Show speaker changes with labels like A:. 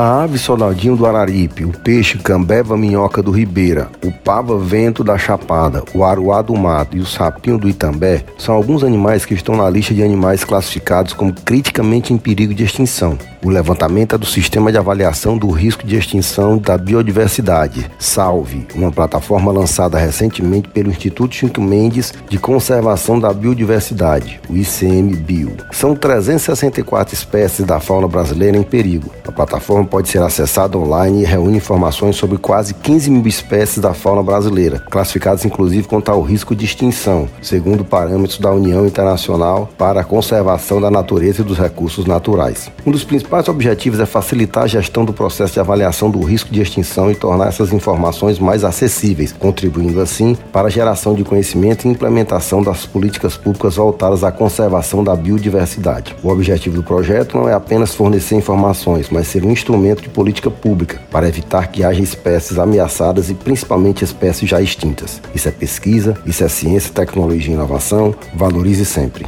A: A ave soldadinho do Araripe, o peixe cambeva minhoca do Ribeira, o pava vento da Chapada, o aruá do mato e o sapinho do Itambé são alguns animais que estão na lista de animais classificados como criticamente em perigo de extinção. O levantamento é do Sistema de Avaliação do Risco de Extinção da Biodiversidade, SALVE, uma plataforma lançada recentemente pelo Instituto Chico Mendes de Conservação da Biodiversidade, o ICMBio. São 364 espécies da fauna brasileira em perigo. A plataforma pode ser acessada online e reúne informações sobre quase 15 mil espécies da fauna brasileira, classificadas inclusive quanto ao risco de extinção, segundo parâmetros da União Internacional para a Conservação da Natureza e dos Recursos Naturais. Um dos principais objetivos é facilitar a gestão do processo de avaliação do risco de extinção e tornar essas informações mais acessíveis, contribuindo assim para a geração de conhecimento e implementação das políticas públicas voltadas à conservação da biodiversidade. O objetivo do projeto não é apenas fornecer informações, mas ser um de política pública para evitar que haja espécies ameaçadas e principalmente espécies já extintas. Isso é pesquisa, isso é ciência, tecnologia e inovação. Valorize sempre.